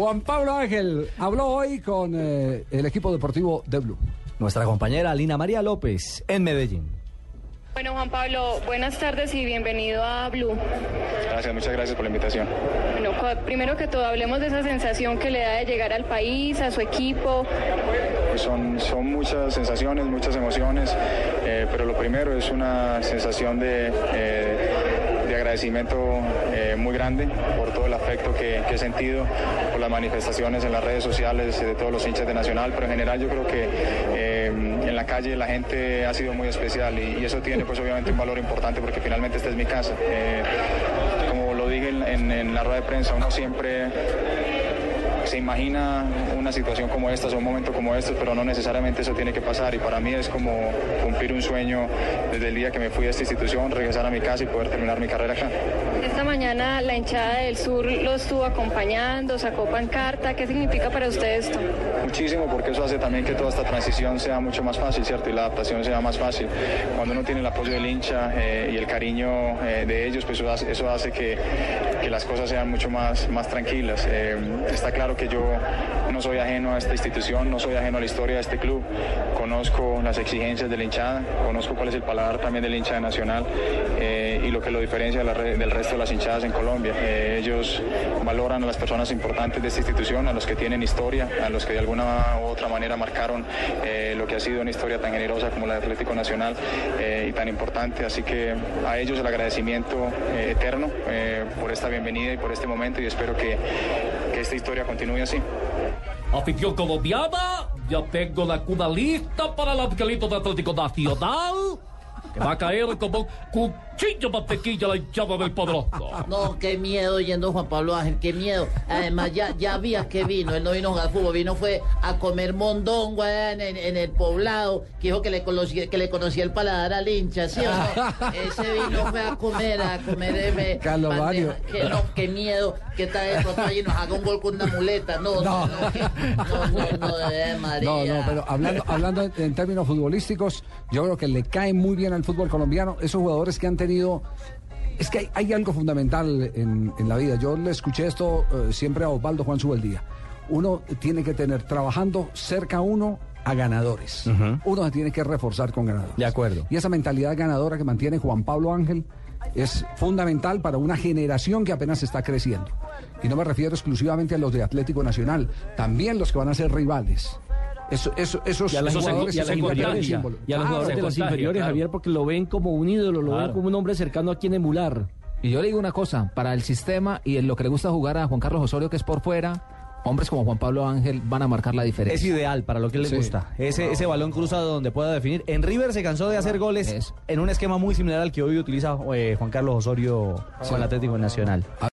Juan Pablo Ángel habló hoy con eh, el equipo deportivo de Blue. Nuestra compañera Lina María López en Medellín. Bueno, Juan Pablo, buenas tardes y bienvenido a Blue. Gracias, muchas gracias por la invitación. Bueno, primero que todo, hablemos de esa sensación que le da de llegar al país, a su equipo. Pues son, son muchas sensaciones, muchas emociones, eh, pero lo primero es una sensación de, eh, de agradecimiento eh, muy grande por todo el afecto que, he sentido, por las manifestaciones en las redes sociales de todos los hinchas de Nacional, pero en general yo creo que eh, en la calle la gente ha sido muy especial y, eso tiene pues obviamente un valor importante porque finalmente esta es mi casa. Eh, como lo dije en la rueda de prensa, uno siempre se imagina una situación como esta o un momento como estos, pero no necesariamente eso tiene que pasar y para mí es como cumplir un sueño desde el día que me fui a esta institución, regresar a mi casa y poder terminar mi carrera acá. Esta mañana la hinchada del sur lo estuvo acompañando, sacó pancarta. ¿Qué significa para usted esto? Muchísimo porque eso hace también que toda esta transición sea mucho más fácil, ¿cierto? Y la adaptación sea más fácil. Cuando uno tiene el apoyo del hincha eh, y el cariño eh, de ellos, pues eso hace, eso hace que, que las cosas sean mucho más, más tranquilas. Eh, está claro que yo no soy ajeno a esta institución, no soy ajeno a la historia de este club. Conozco las exigencias de la hinchada, conozco cuál es el paladar también del hincha de Nacional eh, y lo que lo diferencia de la re- del resto de las hinchadas en Colombia. Eh, ellos valoran a las personas importantes de esta institución, a los que tienen historia, a los que de alguna u otra manera marcaron eh, lo que ha sido una historia tan generosa como la de Atlético Nacional y tan importante. Así que a ellos el agradecimiento eterno por esta bienvenida y por este momento y espero que, que esta historia continúe así. Afición colombiana, ya tengo la cuna lista para el angelito de Atlético Nacional. Que va a caer como un cuchillo mantequilla la hinchada del poderoso. No, qué miedo yendo Juan Pablo Ángel, qué miedo. Además, ya, ya vi a qué vino. Él no vino a jugar fútbol, vino fue a comer mondongo allá en, en- en el poblado, que dijo que le, conocía, que le conocía el paladar al hincha, ¿sí o no? Ese vino fue a comer, a comer. eh, Carlos. Mario. Que no, qué miedo, que está de pronto allí y nos haga un gol con una muleta. No, no, no, que- no, no, no, de María. No, no, pero hablando, hablando en, en términos futbolísticos, yo creo que le cae muy bien al fútbol colombiano esos jugadores que han tenido. Es que hay, hay algo fundamental en, en la vida. Yo le escuché esto eh, siempre a Osvaldo Juan Subeldía. Uno tiene que tener trabajando cerca a uno a ganadores. Uno se tiene que reforzar con ganadores. De acuerdo. Y esa mentalidad ganadora que mantiene Juan Pablo Ángel es fundamental para una generación que apenas está creciendo. Y no me refiero exclusivamente a los de Atlético Nacional, también los que van a ser rivales. Eso, eso, esos Y a los se- jugadores y a se los convierten en. Y a los jugadores de las inferiores, claro. Javier, porque lo ven como un ídolo, lo ven como un hombre cercano a quien emular. Y yo le digo una cosa, para el sistema y en lo que le gusta jugar a Juan Carlos Osorio, que es por fuera, hombres como Juan Pablo Ángel van a marcar la Es diferencia. ideal para lo que le Sí. gusta. Ese, ese balón cruzado donde pueda definir. En River se cansó de hacer goles en un esquema muy similar al que hoy utiliza eh, Juan Carlos Osorio con el Atlético Nacional.